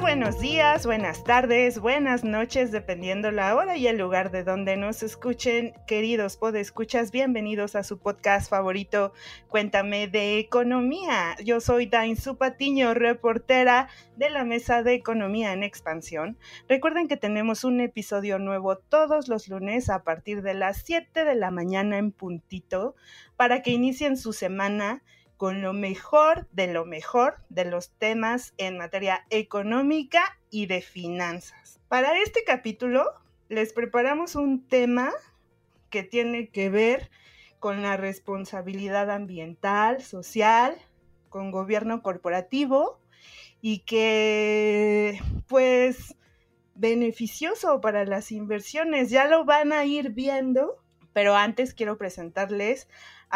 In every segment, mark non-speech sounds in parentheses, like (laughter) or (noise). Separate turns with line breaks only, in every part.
Buenos días, buenas tardes, buenas noches, dependiendo la hora y el lugar de donde nos escuchen. Queridos podescuchas, bienvenidos a su podcast favorito, Cuéntame de Economía. Yo soy Dain Patiño, reportera de la Mesa de Economía en Expansión. Recuerden que tenemos un episodio nuevo todos los lunes a partir de las 7 de la mañana en puntito para que inicien su semana con lo mejor de lo mejor de los temas en materia económica y de finanzas. Para este capítulo les preparamos un tema que tiene que ver con la responsabilidad ambiental, social, con gobierno corporativo y que pues beneficioso para las inversiones. Ya lo van a ir viendo, pero antes quiero presentarles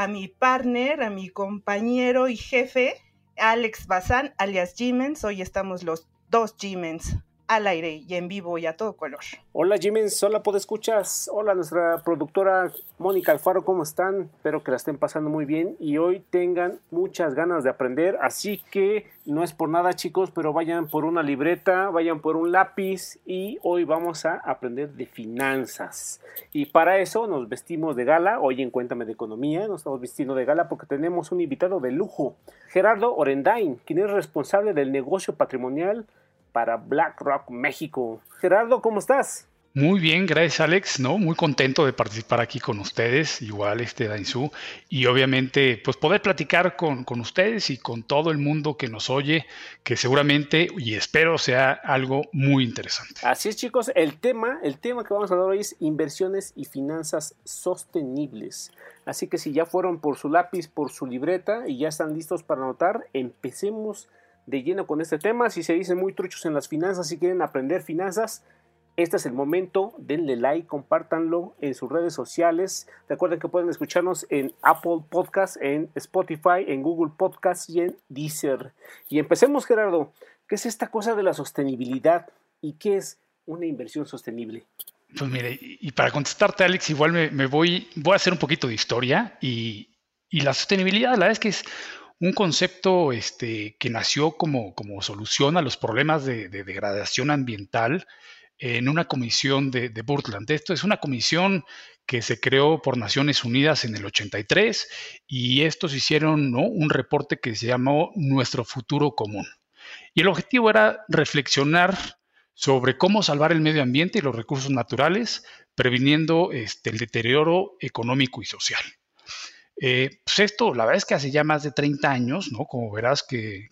mi partner, a mi compañero y jefe, Alex Bazán, alias Jimens. Hoy estamos los dos Jimens al aire y en vivo y a todo color.
Hola Jimens, hola escuchas, hola nuestra productora Mónica Alfaro, ¿cómo están? Espero que la estén pasando muy bien y hoy tengan muchas ganas de aprender, así que no es por nada chicos, pero vayan por una libreta, vayan por un lápiz y hoy vamos a aprender de finanzas. Y para eso nos vestimos de gala, hoy en Cuéntame de Economía, nos estamos vistiendo de gala porque tenemos un invitado de lujo, Gerardo Orendain, quien es responsable del negocio patrimonial para BlackRock México. Gerardo, ¿cómo estás?
Muy bien, gracias Alex, ¿no? Muy contento de participar aquí con ustedes, igual este Dainzú, y obviamente pues poder platicar con, con, ustedes y con todo el mundo que nos oye, que seguramente y espero sea algo muy interesante.
Así es chicos, el tema, el tema que vamos a hablar hoy es inversiones y finanzas sostenibles. Así que si ya fueron por su lápiz, por su libreta y ya están listos para anotar, empecemos de lleno con este tema. Si se dicen muy truchos en las finanzas, si quieren aprender finanzas, este es el momento. Denle like, compártanlo en sus redes sociales. Recuerden que pueden escucharnos en Apple Podcasts, en Spotify, en Google Podcasts y en Deezer. Y empecemos, Gerardo. ¿Qué es esta cosa de la sostenibilidad y qué es una inversión sostenible?
Pues mire, y para contestarte, Alex, igual me, voy, voy a hacer un poquito de historia y, y la sostenibilidad, la verdad es que es un concepto este, que nació como, solución a los problemas de, degradación ambiental en una comisión de, de Portland. Esto es una comisión que se creó por Naciones Unidas en el 83 y estos hicieron un reporte que se llamó Nuestro futuro común. Y el objetivo era reflexionar sobre cómo salvar el medio ambiente y los recursos naturales, previniendo este, el deterioro económico y social. Eh, pues esto, la verdad es que hace ya más de 30 años, ¿no? Como verás que,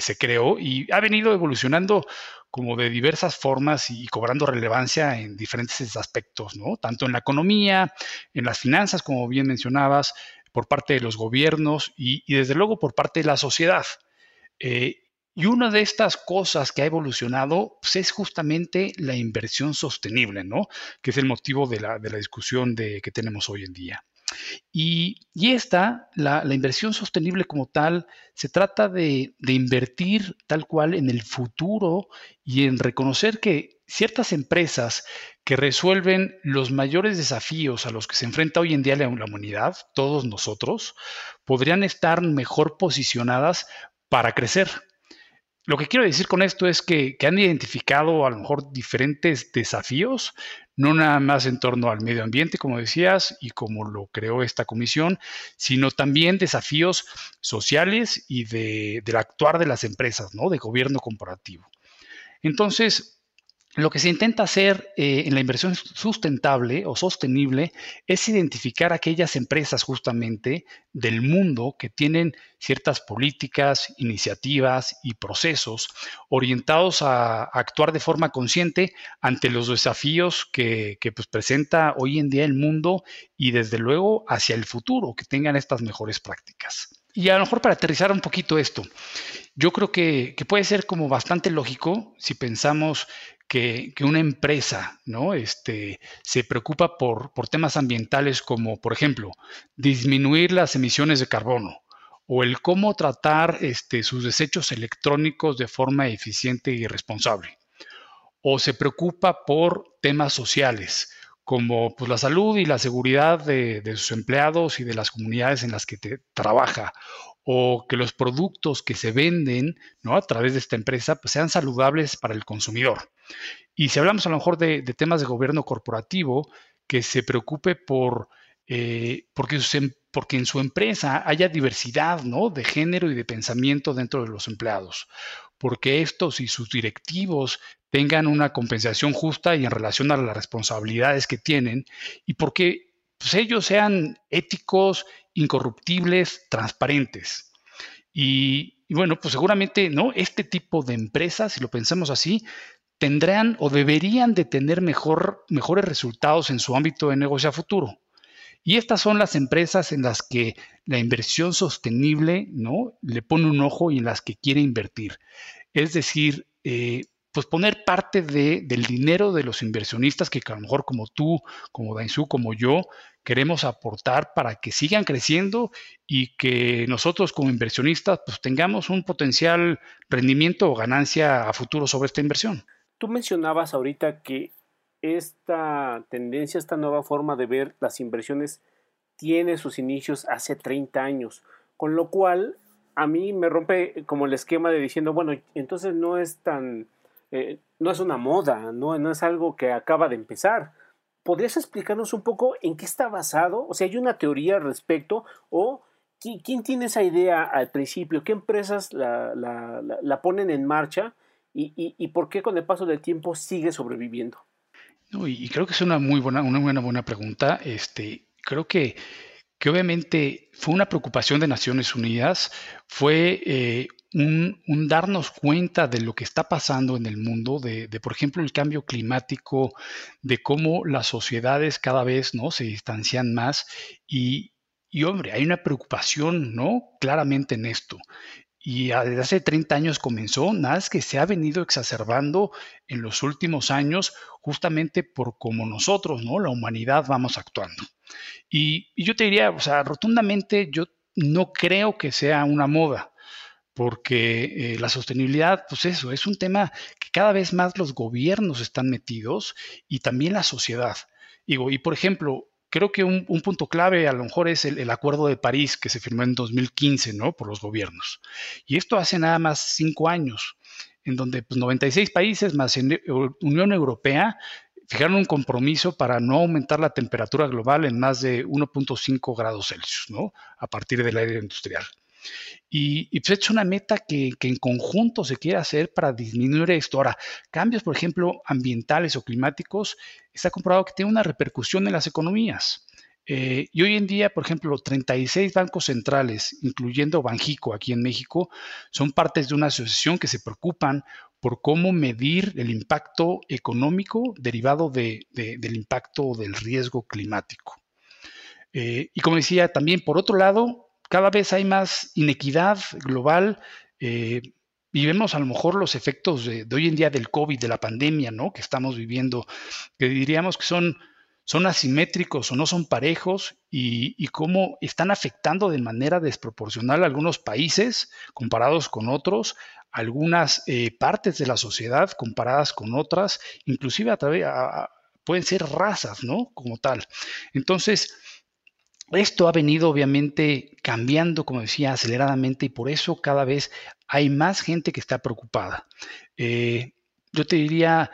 se creó y ha venido evolucionando como de diversas formas y cobrando relevancia en diferentes aspectos, ¿no? Tanto en la economía, en las finanzas, como bien mencionabas, por parte de los gobiernos y, desde luego por parte de la sociedad. Eh, y una de estas cosas que ha evolucionado pues, es justamente la inversión sostenible, ¿no? Que es el motivo de la, discusión que tenemos hoy en día. Y, esta, la, inversión sostenible como tal, se trata de, invertir tal cual en el futuro y en reconocer que ciertas empresas que resuelven los mayores desafíos a los que se enfrenta hoy en día la humanidad, todos nosotros, podrían estar mejor posicionadas para crecer. Lo que quiero decir con esto es que, han identificado a lo mejor diferentes desafíos, no nada más en torno al medio ambiente, como decías, y como lo creó esta comisión, sino también desafíos sociales y de, del actuar de las empresas, ¿no? De gobierno corporativo. Entonces, lo que se intenta hacer eh, en la inversión sustentable o sostenible es identificar aquellas empresas justamente del mundo que tienen ciertas políticas, iniciativas y procesos orientados a, actuar de forma consciente ante los desafíos que, pues, presenta hoy en día el mundo y desde luego hacia el futuro, que tengan estas mejores prácticas. Y a lo mejor para aterrizar un poquito esto, yo creo que, que, puede ser como bastante lógico si pensamos que, una empresa ¿no? este, se preocupa por, por temas ambientales como, por ejemplo, disminuir las emisiones de carbono o el cómo tratar este, sus desechos electrónicos de forma eficiente y responsable. O se preocupa por temas sociales, como pues, la salud y la seguridad de, sus empleados y de las comunidades en las que trabaja, o que los productos que se venden ¿no? a través de esta empresa pues, sean saludables para el consumidor. Y si hablamos a lo mejor de, temas de gobierno corporativo, que se preocupe por eh, porque, em, porque, en su empresa haya diversidad ¿no? de género y de pensamiento dentro de los empleados, porque estos y sus directivos tengan una compensación justa y en relación a las responsabilidades que tienen y porque pues, ellos sean éticos, incorruptibles, transparentes. Y, bueno, pues seguramente, ¿no? Este tipo de empresas, si lo pensamos así, tendrán o deberían de tener mejor, mejores resultados en su ámbito de negocio a futuro. Y estas son las empresas en las que la inversión sostenible, ¿no? Le pone un ojo y en las que quiere invertir. Es decir, eh, pues poner parte del dinero de los inversionistas que a lo mejor como tú, como Dainzú, como yo, queremos aportar para que sigan creciendo y que nosotros como inversionistas pues tengamos un potencial rendimiento o ganancia a futuro sobre esta inversión.
Tú mencionabas ahorita que esta tendencia, esta nueva forma de ver las inversiones tiene sus inicios hace 30 años, con lo cual a mí me rompe como el esquema de diciendo, bueno, entonces no es tan eh, no es una moda, ¿no? no es algo que acaba de empezar. ¿Podrías explicarnos un poco en qué está basado? O sea, ¿hay una teoría al respecto? ¿O quién, tiene esa idea al principio? ¿Qué empresas la, ponen en marcha? Y, por qué con el paso del tiempo sigue sobreviviendo?
y, creo que es una muy buena, una buena, buena pregunta. Este, creo que, que obviamente fue una preocupación de Naciones Unidas, fue eh, un, darnos cuenta de lo que está pasando en el mundo, de, por ejemplo el cambio climático, de cómo las sociedades cada vez ¿no? se distancian más y, y hombre, hay una preocupación ¿no? claramente en esto. Y desde hace 30 años comenzó, nada es que se ha venido exacerbando en los últimos años justamente por cómo nosotros, ¿no? La humanidad vamos actuando. Y, yo te diría, o sea, rotundamente yo no creo que sea una moda porque eh, la sostenibilidad, pues eso, es un tema que cada vez más los gobiernos están metidos y también la sociedad. Y por ejemplo, creo que un, punto clave a lo mejor es el, Acuerdo de París que se firmó en 2015, ¿no? Por los gobiernos. Y esto hace nada más cinco años, en donde pues, 96 países más en Unión Europea fijaron un compromiso para no aumentar la temperatura global en más de 1.5 grados Celsius, ¿no? A partir del aire industrial. Y, pues es una meta que, en conjunto se quiere hacer para disminuir esto. Ahora, cambios, por ejemplo, ambientales o climáticos, está comprobado que tiene una repercusión en las economías. Eh, y hoy en día, por ejemplo, 36 bancos centrales, incluyendo Banjico aquí en México, son partes de una asociación que se preocupan por cómo medir el impacto económico derivado del impacto del riesgo climático. Eh, y como decía, también por otro lado, cada vez hay más inequidad global eh, y vemos a lo mejor los efectos de, hoy en día del COVID, de la pandemia, ¿no? Que estamos viviendo, que diríamos que son, asimétricos o no son parejos y, cómo están afectando de manera desproporcional algunos países comparados con otros, algunas eh, partes de la sociedad comparadas con otras, inclusive a través, pueden ser razas, ¿no? Como tal. Entonces, esto ha venido obviamente cambiando, como decía, aceleradamente y por eso cada vez hay más gente que está preocupada. Eh, yo te diría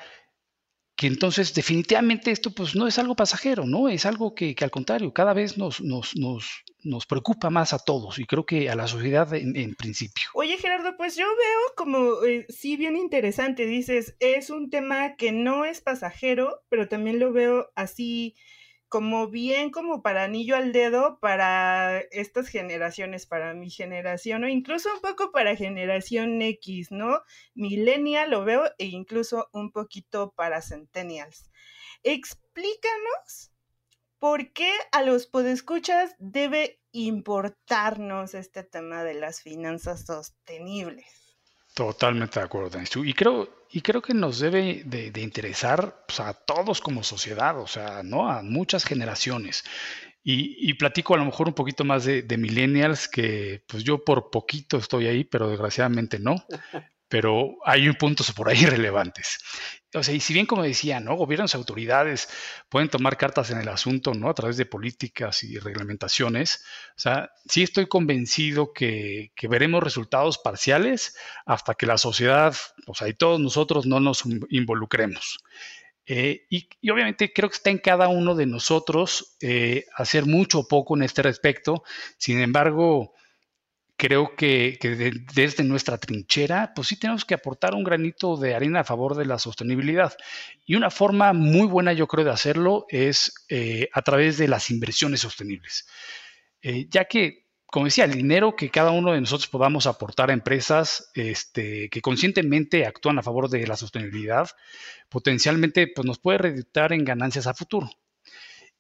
que entonces definitivamente esto pues no es algo pasajero, ¿no? Es algo que, al contrario, cada vez nos, nos, nos, nos, preocupa más a todos y creo que a la sociedad en, principio.
Oye Gerardo, pues yo veo como eh, sí bien interesante, dices, es un tema que no es pasajero, pero también lo veo así como bien como para anillo al dedo para estas generaciones, para mi generación o incluso un poco para generación X, ¿no? Millennial lo veo e incluso un poquito para centennials. Explícanos por qué a los podescuchas debe importarnos este tema de las finanzas sostenibles.
Totalmente de acuerdo, Y creo, y creo que nos debe de, interesar pues, a todos como sociedad, o sea, ¿no? A muchas generaciones. Y, platico a lo mejor un poquito más de, millennials, que pues yo por poquito estoy ahí, pero desgraciadamente no. Pero hay puntos (laughs) por ahí relevantes. O sea, y si bien como decía, ¿no? Gobiernos y autoridades pueden tomar cartas en el asunto, ¿no? A través de políticas y reglamentaciones. O sea, sí estoy convencido que, veremos resultados parciales hasta que la sociedad, o sea, y todos nosotros no nos involucremos. Eh, y, obviamente creo que está en cada uno de nosotros eh, hacer mucho o poco en este respecto. Sin embargo, creo que, desde nuestra trinchera, pues sí tenemos que aportar un granito de arena a favor de la sostenibilidad. Y una forma muy buena, yo creo, de hacerlo es eh, a través de las inversiones sostenibles. Eh, ya que, como decía, el dinero que cada uno de nosotros podamos aportar a empresas este, que conscientemente actúan a favor de la sostenibilidad, potencialmente pues, nos puede reducir en ganancias a futuro.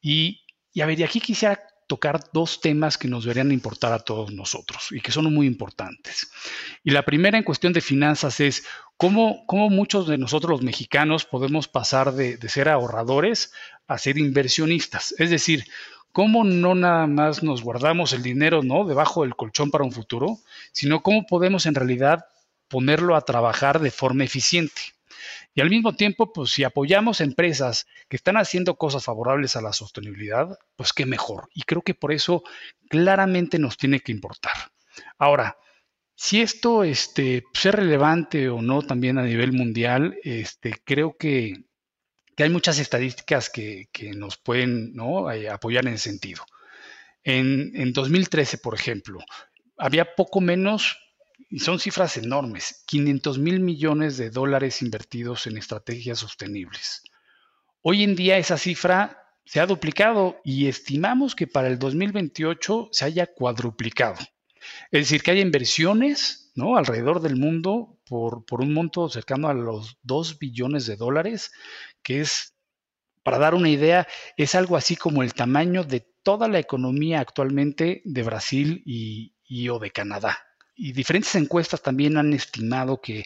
Y, y a ver, y aquí quisiera tocar dos temas que nos deberían importar a todos nosotros y que son muy importantes. Y la primera en cuestión de finanzas es cómo, cómo muchos de nosotros los mexicanos podemos pasar de, de, ser ahorradores a ser inversionistas. Es decir, cómo no nada más nos guardamos el dinero ¿no? debajo del colchón para un futuro, sino cómo podemos en realidad ponerlo a trabajar de forma eficiente. Y al mismo tiempo, pues si apoyamos empresas que están haciendo cosas favorables a la sostenibilidad, pues qué mejor. Y creo que por eso claramente nos tiene que importar. Ahora, si esto este, pues, es relevante o no también a nivel mundial, este, creo que, hay muchas estadísticas que, nos pueden ¿no? Eh, apoyar en ese sentido. En, en 2013, por ejemplo, había poco menos y son cifras enormes, 500 mil millones de dólares invertidos en estrategias sostenibles. Hoy en día esa cifra se ha duplicado y estimamos que para el 2028 se haya cuadruplicado. Es decir, que hay inversiones ¿no? alrededor del mundo por, un monto cercano a los 2 billones de dólares, que es, para dar una idea, es algo así como el tamaño de toda la economía actualmente de Brasil y o de Canadá y diferentes encuestas también han estimado que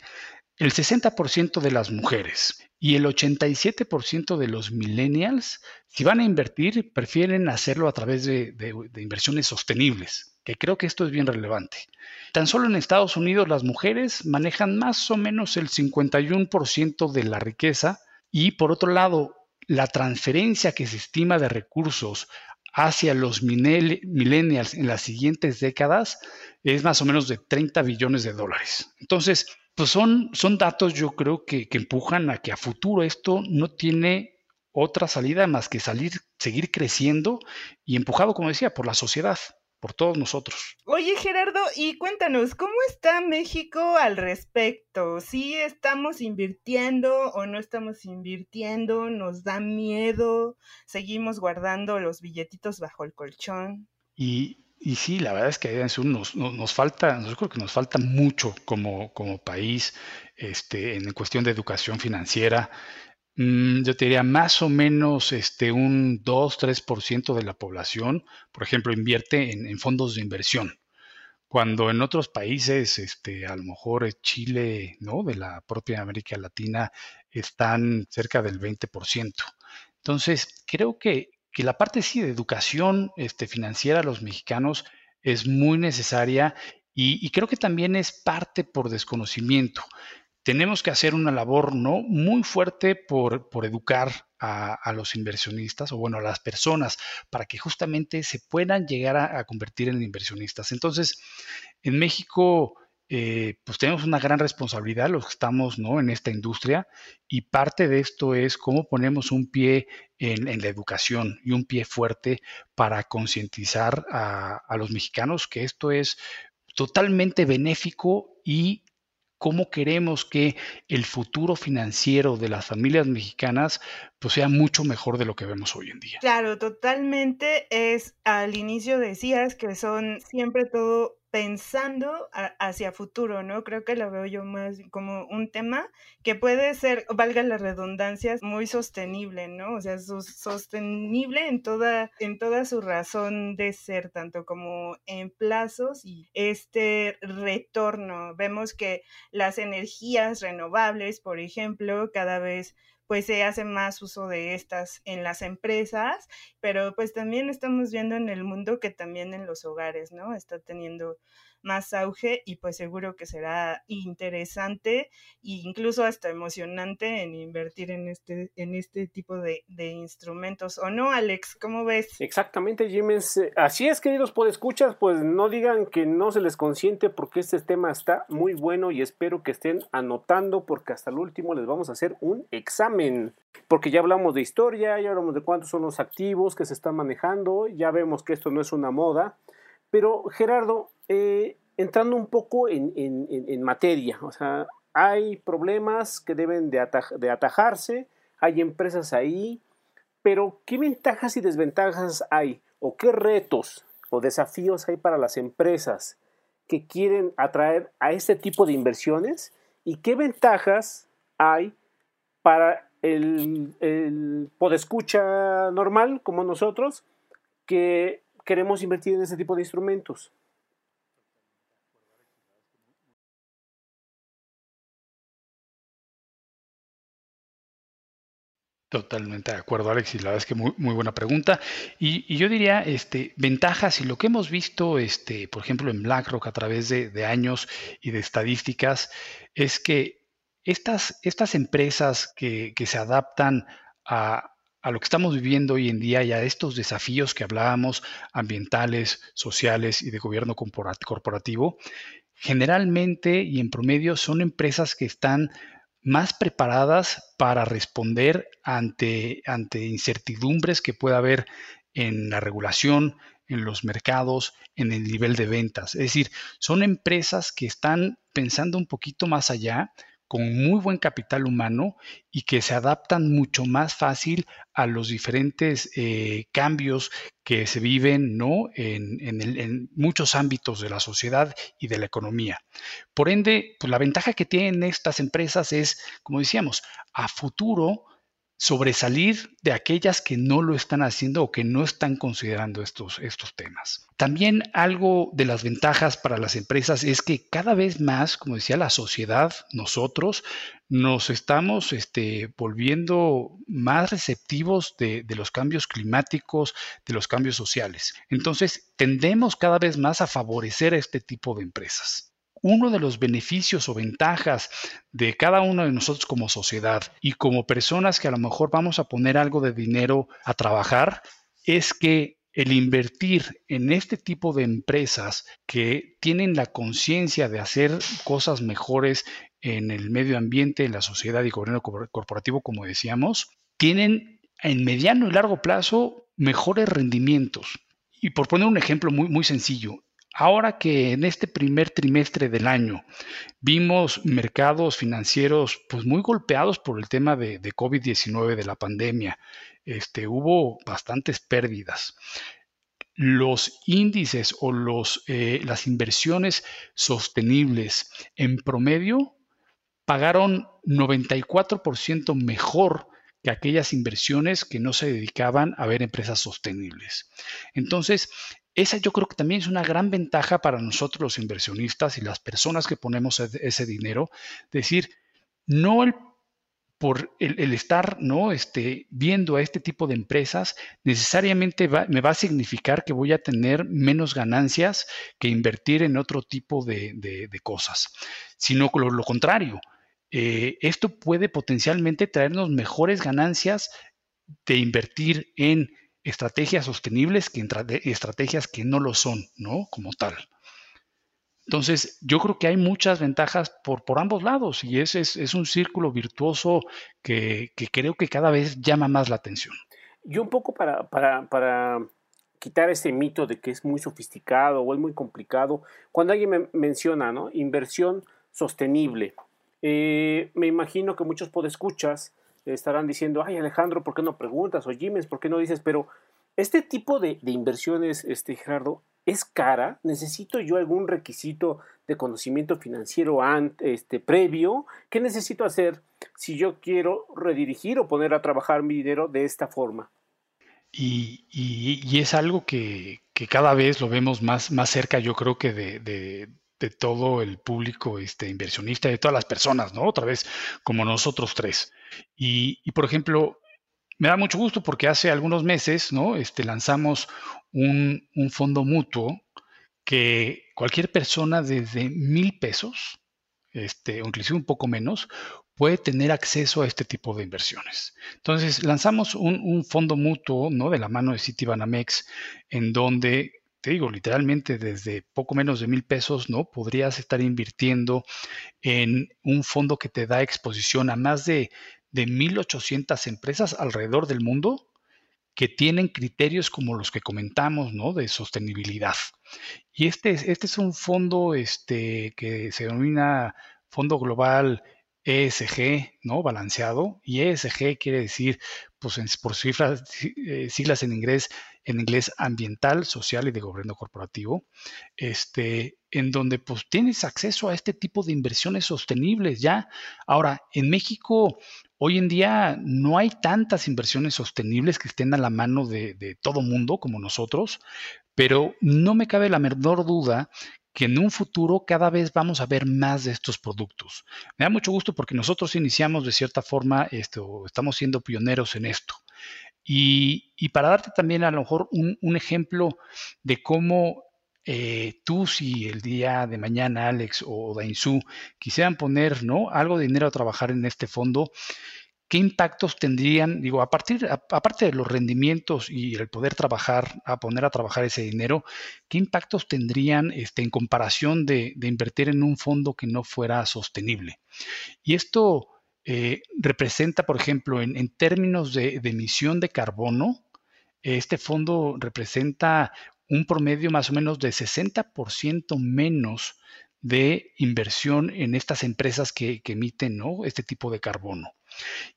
el 60% de las mujeres y el 87% de los millennials, si van a invertir, prefieren hacerlo a través de, inversiones sostenibles, que creo que esto es bien relevante. Tan solo en Estados Unidos las mujeres manejan más o menos el 51% de la riqueza y por otro lado, la transferencia que se estima de recursos hacia los millennials en las siguientes décadas es más o menos de 30 billones de dólares. Entonces, pues son, son datos yo creo que, que empujan a que a futuro esto no tiene otra salida más que salir, seguir creciendo y empujado, como decía, por la sociedad por todos nosotros.
Oye Gerardo, y cuéntanos, ¿cómo está México al respecto? ¿Sí estamos invirtiendo o no estamos invirtiendo? ¿Nos da miedo? ¿Seguimos guardando los billetitos bajo el colchón?
Y, y sí, la verdad es que nos, nos, falta, yo creo que nos falta mucho como, como país este, en cuestión de educación financiera. Mm, yo te diría más o menos este, un 2-3% de la población, por ejemplo, invierte en, fondos de inversión. Cuando en otros países, este, a lo mejor Chile, ¿no? De la propia América Latina, están cerca del 20%. Entonces, creo que, que la parte sí de educación este, financiera a los mexicanos es muy necesaria y, creo que también es parte por desconocimiento tenemos que hacer una labor ¿no? muy fuerte por, educar a, los inversionistas o bueno, a las personas para que justamente se puedan llegar a, convertir en inversionistas. Entonces, en México, eh, pues tenemos una gran responsabilidad los que estamos ¿no? en esta industria y parte de esto es cómo ponemos un pie en, la educación y un pie fuerte para concientizar a, a los mexicanos que esto es totalmente benéfico y cómo queremos que el futuro financiero de las familias mexicanas pues sea mucho mejor de lo que vemos hoy en día.
Claro, totalmente. Es al inicio decías que son siempre todo pensando hacia futuro, ¿no? Creo que lo veo yo más como un tema que puede ser, valga la redundancia, muy sostenible, ¿no? O sea, sostenible en toda, en toda su razón de ser, tanto como en plazos y este retorno. Vemos que las energías renovables, por ejemplo, cada vez pues se hace más uso de estas en las empresas, pero pues también estamos viendo en el mundo que también en los hogares, ¿no? Está teniendo más auge y pues seguro que será interesante e incluso hasta emocionante en invertir en este, en este tipo de, instrumentos. ¿O no, Alex? ¿Cómo ves?
Exactamente, Jiménez. Así es, queridos podescuchas, pues no digan que no se les consiente porque este tema está muy bueno y espero que estén anotando porque hasta el último les vamos a hacer un examen. Porque ya hablamos de historia, ya hablamos de cuántos son los activos que se están manejando, ya vemos que esto no es una moda. Pero Gerardo, eh, entrando un poco en, materia, o sea, hay problemas que deben de, atajarse, hay empresas ahí, pero ¿qué ventajas y desventajas hay? ¿O qué retos o desafíos hay para las empresas que quieren atraer a este tipo de inversiones? ¿Y qué ventajas hay para el, el podescucha normal como nosotros que queremos invertir en ese tipo de instrumentos?
Totalmente de acuerdo, Alex, y la verdad es que muy, muy buena pregunta. Y, yo diría, este, ventajas y lo que hemos visto, este, por ejemplo, en BlackRock a través de, años y de estadísticas, es que estas, empresas que, se adaptan a, a lo que estamos viviendo hoy en día y a estos desafíos que hablábamos, ambientales, sociales y de gobierno corporativo, generalmente y en promedio son empresas que están más preparadas para responder ante, ante incertidumbres que pueda haber en la regulación, en los mercados, en el nivel de ventas. Es decir, son empresas que están pensando un poquito más allá, con muy buen capital humano y que se adaptan mucho más fácil a los diferentes eh, cambios que se viven ¿no? En, en, muchos ámbitos de la sociedad y de la economía. Por ende, pues la ventaja que tienen estas empresas es, como decíamos, a futuro sobresalir de aquellas que no lo están haciendo o que no están considerando estos, estos temas. También algo de las ventajas para las empresas es que cada vez más, como decía la sociedad, nosotros nos estamos este, volviendo más receptivos de, de los cambios climáticos, de los cambios sociales. Entonces, tendemos cada vez más a favorecer a este tipo de empresas uno de los beneficios o ventajas de cada uno de nosotros como sociedad y como personas que a lo mejor vamos a poner algo de dinero a trabajar es que el invertir en este tipo de empresas que tienen la conciencia de hacer cosas mejores en el medio ambiente, en la sociedad y gobierno corporativo, como decíamos, tienen en mediano y largo plazo mejores rendimientos. Y por poner un ejemplo muy, muy sencillo, Ahora que en este primer trimestre del año vimos mercados financieros pues muy golpeados por el tema de, COVID-19, de la pandemia, este, hubo bastantes pérdidas. Los índices o los, eh, las inversiones sostenibles en promedio pagaron 94% mejor que aquellas inversiones que no se dedicaban a ver empresas sostenibles. Entonces, esa yo creo que también es una gran ventaja para nosotros los inversionistas y las personas que ponemos ese dinero, decir, no el por el, estar ¿no? este, viendo a este tipo de empresas, necesariamente me va a significar que voy a tener menos ganancias que invertir en otro tipo de, cosas, sino lo, lo contrario. Eh, esto puede potencialmente traernos mejores ganancias de invertir en estrategias sostenibles que estrategias que no lo son, ¿no? Como tal. Entonces, yo creo que hay muchas ventajas por, por ambos lados y ese es, un círculo virtuoso que, creo que cada vez llama más la atención.
Yo un poco para, para, quitar ese mito de que es muy sofisticado o es muy complicado, cuando alguien me menciona ¿no? inversión sostenible, eh, me imagino que muchos podescuchas estarán diciendo, ay Alejandro, ¿por qué no preguntas? O Jiménez, ¿por qué no dices? Pero este tipo de, inversiones, este, Gerardo, ¿es cara? ¿Necesito yo algún requisito de conocimiento financiero este, previo? ¿Qué necesito hacer si yo quiero redirigir o poner a trabajar mi dinero de esta forma?
Y, es algo que, cada vez lo vemos más, más cerca, yo creo que de, de todo el público este, inversionista, de todas las personas, ¿no? Otra vez, como nosotros tres. Y, por ejemplo, me da mucho gusto porque hace algunos meses, ¿no? Este, lanzamos un, fondo mutuo que cualquier persona desde mil pesos, este, o inclusive un poco menos, puede tener acceso a este tipo de inversiones. Entonces, lanzamos un, fondo mutuo, ¿no? De la mano de Citibanamex, en donde te digo, literalmente desde poco menos de mil pesos, ¿no? Podrías estar invirtiendo en un fondo que te da exposición a más de, de 1.800 empresas alrededor del mundo que tienen criterios como los que comentamos, ¿no? De sostenibilidad. Y este, este es un fondo este, que se denomina Fondo Global ESG, ¿no? Balanceado. Y ESG quiere decir, pues por cifras, eh, siglas en inglés, en inglés ambiental, social y de gobierno corporativo, este, en donde pues tienes acceso a este tipo de inversiones sostenibles ya. Ahora, en México, hoy en día no hay tantas inversiones sostenibles que estén a la mano de, de todo mundo como nosotros, pero no me cabe la menor duda que en un futuro cada vez vamos a ver más de estos productos. Me da mucho gusto porque nosotros iniciamos de cierta forma, esto, estamos siendo pioneros en esto. Y, para darte también a lo mejor un, ejemplo de cómo eh, tú si el día de mañana Alex o Dainzú quisieran poner ¿no? algo de dinero a trabajar en este fondo, ¿qué impactos tendrían? Digo, a partir, aparte de los rendimientos y el poder trabajar, a poner a trabajar ese dinero, ¿qué impactos tendrían este, en comparación de, invertir en un fondo que no fuera sostenible? Y esto eh, representa, por ejemplo, en, términos de, emisión de carbono, este fondo representa un promedio más o menos de 60% menos de inversión en estas empresas que, emiten ¿no? este tipo de carbono.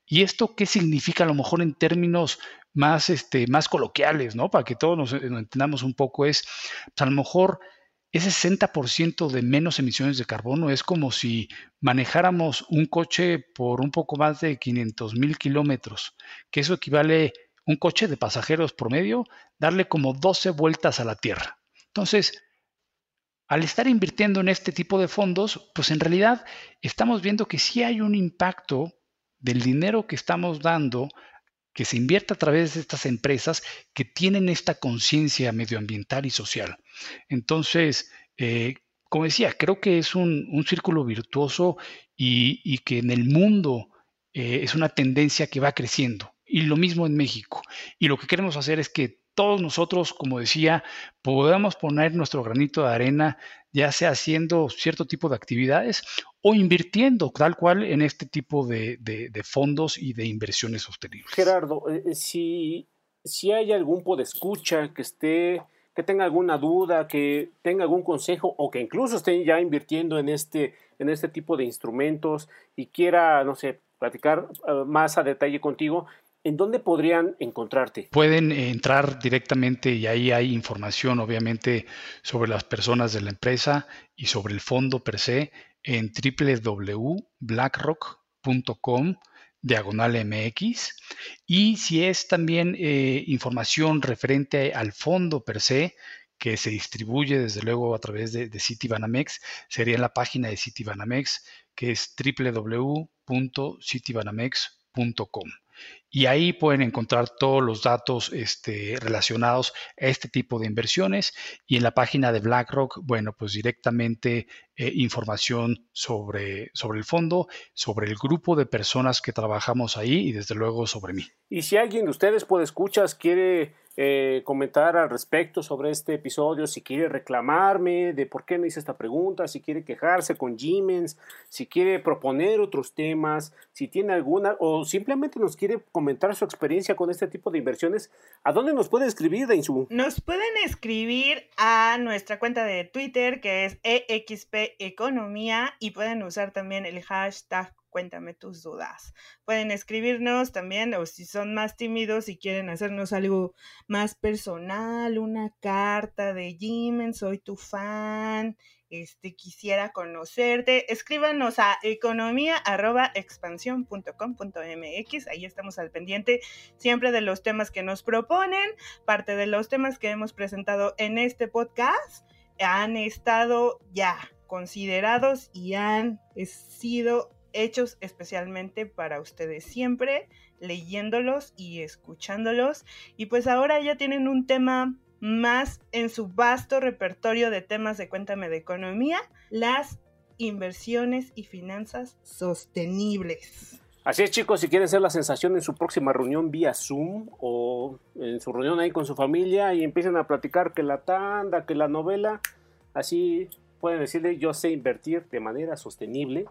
¿Y esto qué significa a lo mejor en términos más, este, más coloquiales, ¿no? Para que todos nos, entendamos un poco, es pues, a lo mejor ese 60% de menos emisiones de carbono es como si manejáramos un coche por un poco más de 500 mil kilómetros, que eso equivale un coche de pasajeros promedio, darle como 12 vueltas a la Tierra. Entonces, al estar invirtiendo en este tipo de fondos, pues en realidad estamos viendo que sí hay un impacto del dinero que estamos dando que se invierta a través de estas empresas que tienen esta conciencia medioambiental y social. Entonces, eh, como decía, creo que es un, círculo virtuoso y, que en el mundo eh, es una tendencia que va creciendo. Y lo mismo en México. Y lo que queremos hacer es que todos nosotros, como decía, podamos poner nuestro granito de arena, ya sea haciendo cierto tipo de actividades o invirtiendo tal cual en este tipo de, fondos y de inversiones sostenibles.
Gerardo, eh, eh, si, si hay algún escucha que esté que tenga alguna duda, que tenga algún consejo o que incluso esté ya invirtiendo en este, en este tipo de instrumentos y quiera, no sé, platicar eh, más a detalle contigo, ¿en dónde podrían encontrarte?
Pueden entrar directamente y ahí hay información, obviamente, sobre las personas de la empresa y sobre el fondo per se en www.blackrock.com diagonal MX. Y si es también eh, información referente al fondo per se, que se distribuye desde luego a través de, de Citibanamex, sería en la página de Citibanamex, que es www.citibanamex.com y ahí pueden encontrar todos los datos este, relacionados a este tipo de inversiones y en la página de BlackRock, bueno, pues directamente eh, información sobre, sobre el fondo, sobre el grupo de personas que trabajamos ahí y desde luego sobre mí.
Y si alguien de ustedes puede escuchas quiere eh, comentar al respecto sobre este episodio, si quiere reclamarme de por qué me hice esta pregunta, si quiere quejarse con Jimens, si quiere proponer otros temas, si tiene alguna o simplemente nos quiere comentar su experiencia con este tipo de inversiones, ¿a dónde nos pueden escribir, Dainzú?
Nos pueden escribir a nuestra cuenta de Twitter que es EXP Economía y pueden usar también el hashtag cuéntame tus dudas. Pueden escribirnos también, o si son más tímidos y quieren hacernos algo más personal, una carta de Jimen, soy tu fan, este, quisiera conocerte, escríbanos a economía.expansión.com.mx, ahí estamos al pendiente siempre de los temas que nos proponen, parte de los temas que hemos presentado en este podcast han estado ya considerados y han sido hechos especialmente para ustedes siempre, leyéndolos y escuchándolos. Y pues ahora ya tienen un tema más en su vasto repertorio de temas de Cuéntame de Economía, las inversiones y finanzas sostenibles.
Así es, chicos, si quieren ser la sensación en su próxima reunión vía Zoom o en su reunión ahí con su familia y empiecen a platicar que la tanda, que la novela, así pueden decirle yo sé invertir de manera sostenible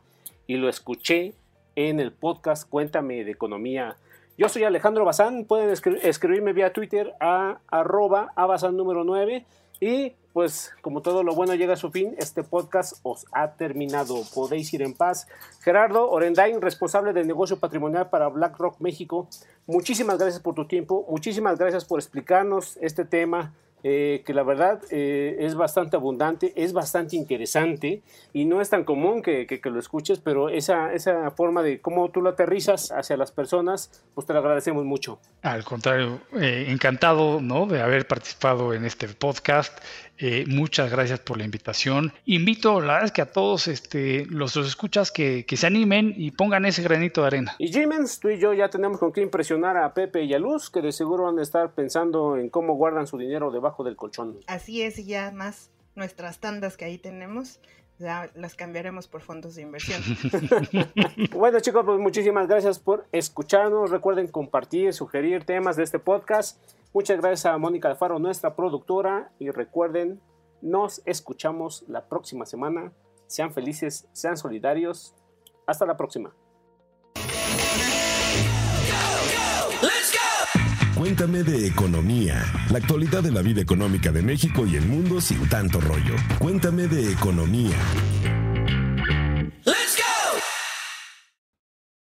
y lo escuché en el podcast Cuéntame de Economía. Yo soy Alejandro Bazán, pueden escribirme vía Twitter a arroba abazán número 9 y pues como todo lo bueno llega a su fin, este podcast os ha terminado. Podéis ir en paz. Gerardo Orendain, responsable del negocio patrimonial para BlackRock México, muchísimas gracias por tu tiempo, muchísimas gracias por explicarnos este tema eh, que la verdad eh, es bastante abundante, es bastante interesante y no es tan común que, que, lo escuches, pero esa, esa forma de cómo tú lo aterrizas hacia las personas, pues te lo agradecemos mucho.
Al contrario, eh, encantado ¿no? de haber participado en este podcast. Muchas gracias por la invitación. Invito, la verdad es que a todos este, los, los escuchas que, que, se animen y pongan ese granito de arena.
Y Jimens, tú y yo ya tenemos con qué impresionar a Pepe y a Luz, que de seguro van a estar pensando en cómo guardan su dinero debajo del colchón.
Así es, y ya más nuestras tandas que ahí tenemos, ya las cambiaremos por fondos de inversión. (laughs)
bueno chicos, pues muchísimas gracias por escucharnos. Recuerden compartir, sugerir temas de este podcast. Muchas gracias a Mónica Alfaro, nuestra productora. Y recuerden, nos escuchamos la próxima semana. Sean felices, sean solidarios. Hasta la próxima.
Cuéntame de economía, la actualidad de la vida económica de México y el mundo sin tanto rollo. Cuéntame de economía.